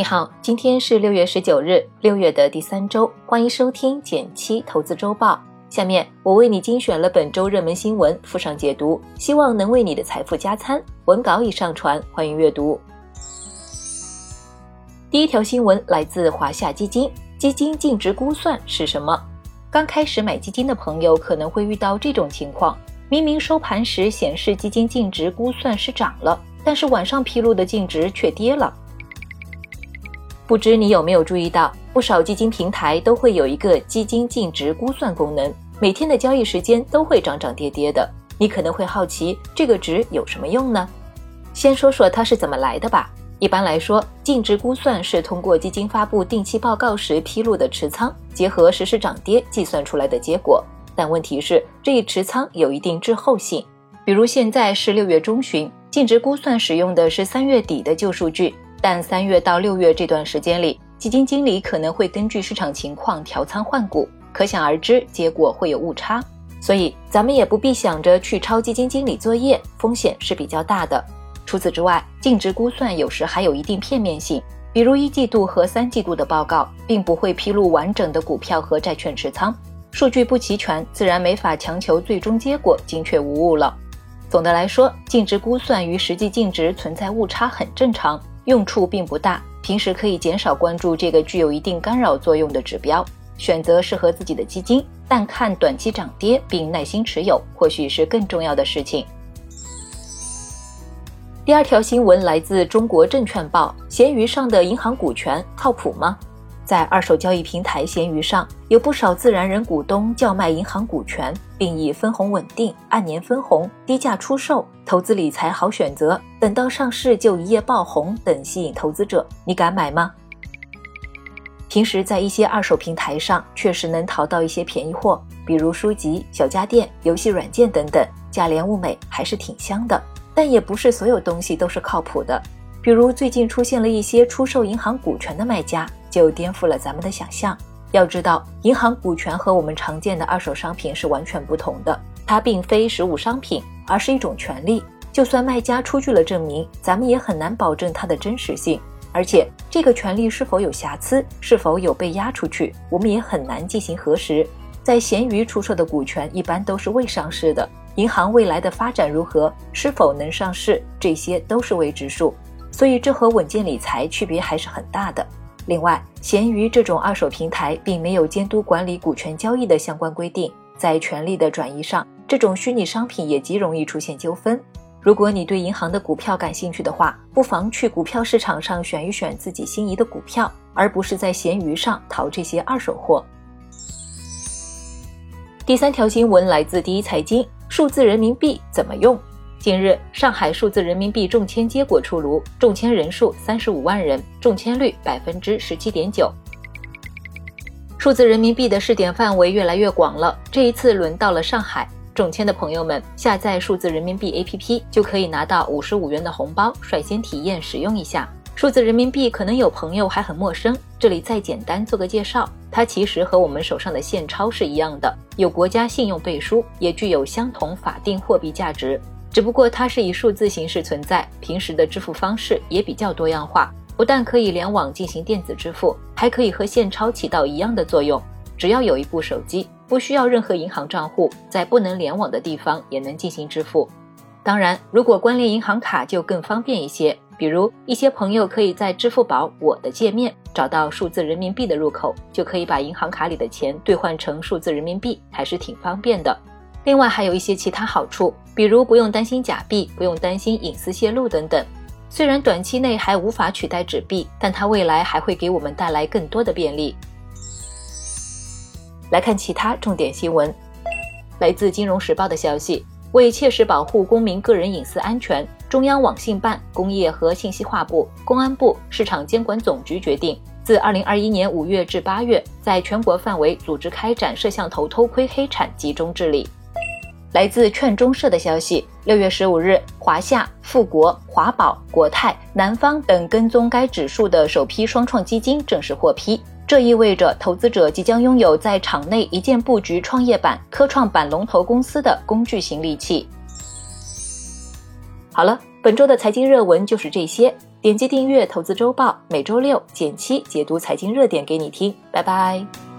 你好，今天是六月十九日，六月的第三周，欢迎收听减七投资周报。下面我为你精选了本周热门新闻，附上解读，希望能为你的财富加餐。文稿已上传，欢迎阅读。第一条新闻来自华夏基金，基金净值估算是什么？刚开始买基金的朋友可能会遇到这种情况：明明收盘时显示基金净值估算是涨了，但是晚上披露的净值却跌了。不知你有没有注意到，不少基金平台都会有一个基金净值估算功能，每天的交易时间都会涨涨跌跌的。你可能会好奇，这个值有什么用呢？先说说它是怎么来的吧。一般来说，净值估算是通过基金发布定期报告时披露的持仓，结合实时涨跌计算出来的结果。但问题是，这一持仓有一定滞后性。比如现在是六月中旬，净值估算使用的是三月底的旧数据。但三月到六月这段时间里，基金经理可能会根据市场情况调仓换股，可想而知，结果会有误差。所以咱们也不必想着去抄基金经理作业，风险是比较大的。除此之外，净值估算有时还有一定片面性，比如一季度和三季度的报告，并不会披露完整的股票和债券持仓，数据不齐全，自然没法强求最终结果精确无误了。总的来说，净值估算与实际净值存在误差很正常。用处并不大，平时可以减少关注这个具有一定干扰作用的指标，选择适合自己的基金，但看短期涨跌并耐心持有，或许是更重要的事情。第二条新闻来自中国证券报，闲鱼上的银行股权靠谱吗？在二手交易平台闲鱼上，有不少自然人股东叫卖银行股权，并以分红稳定、按年分红、低价出售、投资理财好选择、等到上市就一夜爆红等吸引投资者。你敢买吗？平时在一些二手平台上，确实能淘到一些便宜货，比如书籍、小家电、游戏软件等等，价廉物美，还是挺香的。但也不是所有东西都是靠谱的，比如最近出现了一些出售银行股权的卖家。就颠覆了咱们的想象。要知道，银行股权和我们常见的二手商品是完全不同的，它并非实物商品，而是一种权利。就算卖家出具了证明，咱们也很难保证它的真实性。而且，这个权利是否有瑕疵，是否有被压出去，我们也很难进行核实。在闲鱼出售的股权一般都是未上市的，银行未来的发展如何，是否能上市，这些都是未知数。所以，这和稳健理财区别还是很大的。另外，闲鱼这种二手平台并没有监督管理股权交易的相关规定，在权利的转移上，这种虚拟商品也极容易出现纠纷。如果你对银行的股票感兴趣的话，不妨去股票市场上选一选自己心仪的股票，而不是在闲鱼上淘这些二手货。第三条新闻来自第一财经，数字人民币怎么用？近日，上海数字人民币中签结果出炉，中签人数三十五万人，中签率百分之十七点九。数字人民币的试点范围越来越广了，这一次轮到了上海。中签的朋友们下载数字人民币 APP 就可以拿到五十五元的红包，率先体验使用一下数字人民币。可能有朋友还很陌生，这里再简单做个介绍，它其实和我们手上的现钞是一样的，有国家信用背书，也具有相同法定货币价值。只不过它是以数字形式存在，平时的支付方式也比较多样化，不但可以联网进行电子支付，还可以和现钞起到一样的作用。只要有一部手机，不需要任何银行账户，在不能联网的地方也能进行支付。当然，如果关联银行卡就更方便一些，比如一些朋友可以在支付宝我的界面找到数字人民币的入口，就可以把银行卡里的钱兑换成数字人民币，还是挺方便的。另外还有一些其他好处，比如不用担心假币，不用担心隐私泄露等等。虽然短期内还无法取代纸币，但它未来还会给我们带来更多的便利。来看其他重点新闻，来自《金融时报》的消息，为切实保护公民个人隐私安全，中央网信办、工业和信息化部、公安部、市场监管总局决定，自二零二一年五月至八月，在全国范围组织开展摄像头偷窥黑产集中治理。来自券中社的消息，六月十五日，华夏、富国、华宝、国泰、南方等跟踪该指数的首批双创基金正式获批，这意味着投资者即将拥有在场内一键布局创业板、科创板龙头公司的工具型利器。好了，本周的财经热文就是这些。点击订阅《投资周报》，每周六减七解读财经热点给你听。拜拜。